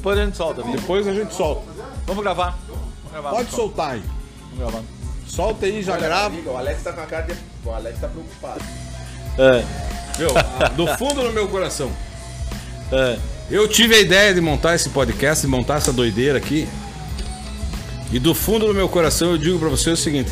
Depois a gente solta. Vitor. Depois a gente solta. Vamos gravar. Vamos gravar. Pode soltar aí. Vamos gravar. Solta aí, já grava. O Alex tá com a cara de. O Alex tá preocupado. É, Meu, do fundo do meu coração. é. Eu tive a ideia de montar esse podcast, de montar essa doideira aqui. E do fundo do meu coração eu digo pra você o seguinte: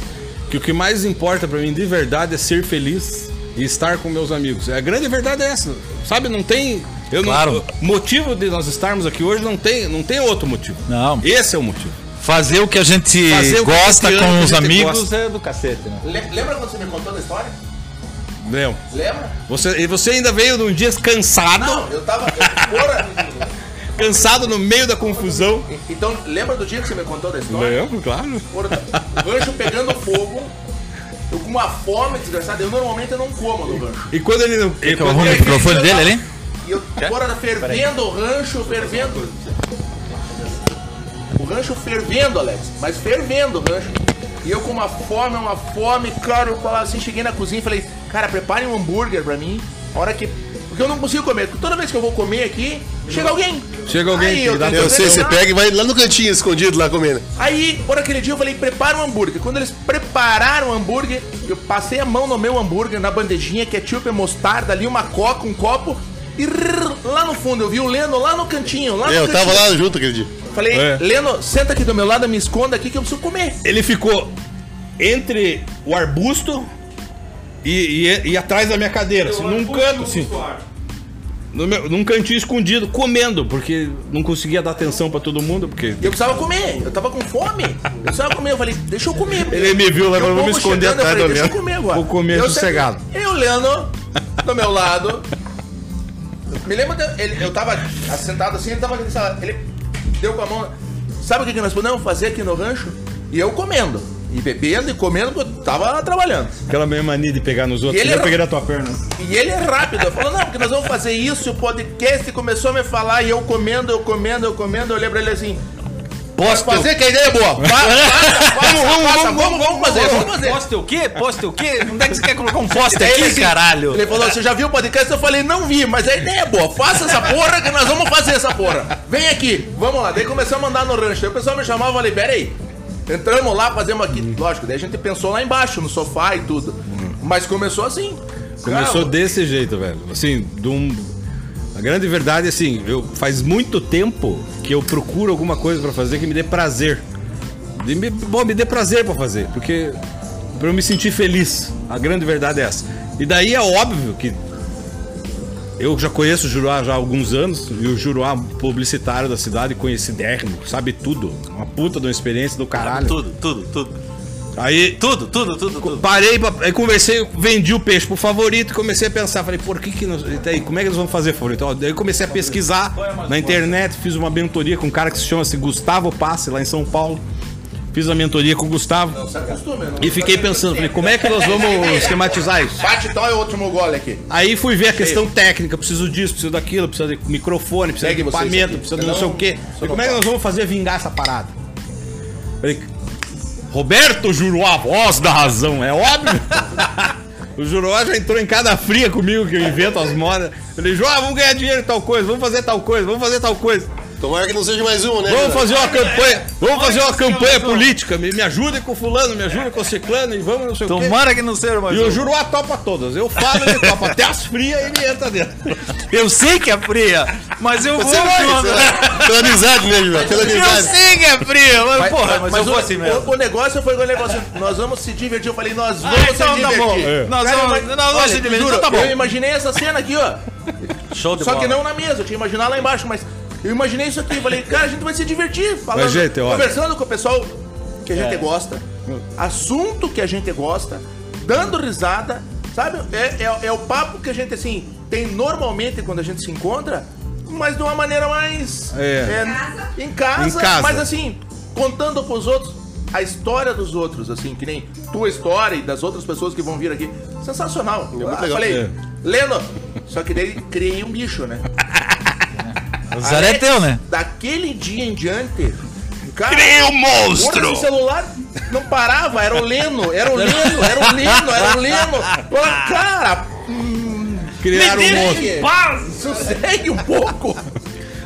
que o que mais importa pra mim de verdade é ser feliz e estar com meus amigos. A grande verdade é essa. Sabe, não tem. Eu Claro. não, o motivo de nós estarmos aqui hoje não tem, não tem outro motivo. Não. Esse é o motivo. Fazer o que a gente Fazer o que gosta a gente ama, com que os amigos gosta. é do cacete, né? Le- Lembra quando você me contou da história? Lembra? Lembra? Você, e você ainda veio num dia cansado, Não, eu tava. eu- Porra! cansado no meio da confusão. Então, lembra do dia que você me contou da história? Lembro, claro. Porra, o rancho pegando fogo. Eu com uma fome desgraçada. Eu normalmente eu não como no rancho. E quando ele não. e Que é o quando do ele- microfone dele ali? E eu, fora fervendo o rancho, fervendo. O rancho fervendo, Alex. Mas fervendo o rancho. E eu com uma fome, uma fome, claro, eu falava assim, cheguei na cozinha e falei, cara, prepare um hambúrguer pra mim. A hora que. Porque eu não consigo comer. Porque toda vez que eu vou comer aqui, chega alguém. Chega alguém Aí, que eu, dá Eu que sei, você pega e vai lá no cantinho escondido lá comendo. Aí, por aquele dia eu falei, prepara um hambúrguer. Quando eles prepararam o hambúrguer, eu passei a mão no meu hambúrguer, na bandejinha, ketchup e mostarda, ali uma coca, um copo. E rrr, lá no fundo, eu vi o Leno lá no cantinho, lá no É, Eu cantinho. tava lá junto aquele dia. Falei, É. Leno, senta aqui do meu lado, me esconda aqui que eu preciso comer. Ele ficou entre o arbusto e, e- e atrás da minha cadeira, assim, num canto, assim. No meu- num cantinho escondido, comendo, porque não conseguia dar atenção pra todo mundo, porque. E eu precisava comer, eu tava com fome. Eu precisava comer, eu falei, deixa eu comer. Ele me viu lá, E o mas vou me esconder chegando, eu atrás falei, do Deixa eu comer agora. Vou comer eu sossegado. sentei- Eu, Leno, do meu lado. Me lembra, de- ele, eu tava sentado assim, ele tava ele deu com a mão. Sabe o que, que nós podemos fazer aqui no rancho? E eu comendo. E bebendo e comendo, porque eu tava trabalhando. Aquela minha mania de pegar nos outros. E ele eu era- peguei na tua perna. E ele é rápido. Eu falo, não, porque nós vamos fazer isso, o podcast começou a me falar, e eu comendo, eu comendo, eu comendo, eu lembro ele assim. Posso fazer que a ideia é boa. Faça, vamos, vamos fazer, vamos fazer. Poste o quê? Poste o quê? Onde é que você quer colocar um poste Aí ele aqui, assim, caralho? Ele falou, você já viu o podcast? Eu falei, não vi, mas a ideia é boa. Faça essa porra que nós vamos fazer essa porra. Vem aqui, vamos lá. Daí começamos a andar no rancho. Aí o pessoal me chamava e falei, pera aí. Entramos lá, fazemos aqui. Lógico, daí a gente pensou lá embaixo, no sofá e tudo. Mas começou assim. Começou desse jeito, velho. Assim, de um. A grande verdade é assim, eu faz muito tempo que eu procuro alguma coisa pra fazer que me dê prazer. De me, bom, me dê prazer pra fazer, porque pra eu me sentir feliz. A grande verdade é essa. E daí é óbvio que eu já conheço o Juruá já há alguns anos, e o Juruá publicitário da cidade, conhecidérrimo, sabe tudo. Uma puta de uma experiência do caralho. Tudo, tudo, tudo. Aí Tudo, tudo, tudo, tudo. Parei, aí conversei, vendi o peixe pro favorito e comecei a pensar. Falei, por que que nós, e aí, como é que nós vamos fazer favorito? Ó, daí comecei a pesquisar na internet, fiz uma mentoria com um cara que se chama -se Gustavo Passe, lá em São Paulo. Fiz a mentoria com o Gustavo se acostume, não- e fiquei pensando, falei, como é que nós vamos esquematizar isso? Bate então é o último gole aqui. Aí fui ver a questão técnica, preciso disso, preciso daquilo, preciso de microfone, preciso Segue de equipamento, preciso de não sei o quê. Não, Falei, como é que nós vamos fazer vingar essa parada? Falei, Roberto Juruá, voz da razão, é óbvio. o Juruá já entrou em cada fria comigo que eu invento as modas. Falei, João, vamos ganhar dinheiro em tal coisa, vamos fazer tal coisa, vamos fazer tal coisa. Tomara que não seja mais uma, né? Vamos fazer uma campanha, vamos fazer uma campanha política. Me, me ajudem com fulano, me ajudem com ciclano e vamos não sei o quê. Tomara que não seja mais E o. Juruá topa todas. Eu falo, ele topa. Até as frias ele entra dentro. Eu sei que é fria, mas eu vou. Você vai, você vai. Pela amizade, né, Julião? Pela Eu amizade. sei que é fria, mas, porra, mas, eu o, vou assim mesmo. o, o negócio foi o negócio. Nós vamos se divertir. Eu falei, nós vamos Ah, se então tá divertir. bom. É. Nós Cara, vamos, mas- nós vamos olha, se divertir, juro, então tá bom. Eu imaginei essa cena aqui, ó. Show de Só bola. que não na mesa, eu tinha imaginado lá embaixo, mas eu imaginei isso aqui. Falei, cara, a gente vai se divertir, falando, Mas, gente, olha. conversando com o pessoal que a gente gosta, assunto que a gente gosta, dando risada, sabe? É, é, é o papo que a gente, assim, tem normalmente quando a gente se encontra, mas de uma maneira mais. É. em, casa, Em casa. mas assim, contando pros outros a história dos outros, assim, que nem tua história e das outras pessoas que vão vir aqui. Sensacional. Eu legal. falei, É. Leno, só que daí criei um bicho, né? O Zé é teu, né? Daquele dia em diante. Cara, Criei um porra, monstro! esse celular não parava, era o Leno, era o Leno, era o Leno, era o Leno. Cara, Criaram um monstro. segue, sossegue um pouco.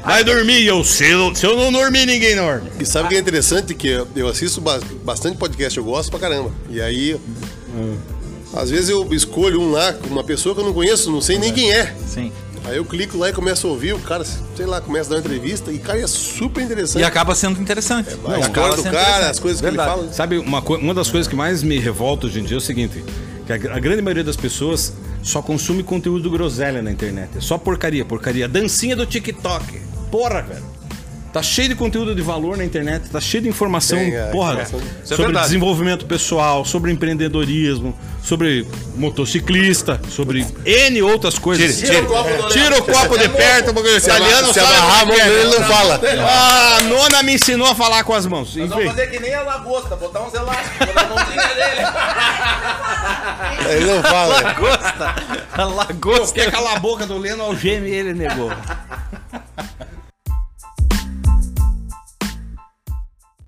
Vai dormir. Eu, se eu, se eu não dormir, ninguém dorme. E sabe o que é interessante? Que eu- eu assisto ba- bastante podcast, eu gosto pra caramba. E aí, às vezes eu escolho um lá, com uma pessoa que eu não conheço, não sei nem quem é. Sim. Aí eu clico lá e começo a ouvir, o cara, sei lá, começa a dar uma entrevista e, cara, é super interessante. E acaba sendo interessante. a Não, história acaba do cara, interessante. as coisas que Verdade. ele fala. Sabe, uma, uma das coisas que mais me revolta hoje em dia é o seguinte: que a, a grande maioria das pessoas só consome conteúdo groselha na internet. É só porcaria, porcaria. Dancinha do TikTok. Porra, velho. Tá cheio de conteúdo de valor na internet, tá cheio de informação, Tem, é, porra, é sobre verdade. desenvolvimento pessoal, sobre empreendedorismo, sobre motociclista, sobre N outras coisas. Tira o copo do Tira o copo de perto, porque esse aliano se amarrar a o mão dele, não fala. Ah, a nona me ensinou a falar com as mãos. Nós Enfim. vamos fazer que nem a lagosta, botar uns elásticos na mãozinha dele. Ele não fala. Lagosta. A lagosta. Quer calar a boca do Leno, algeme ele negou.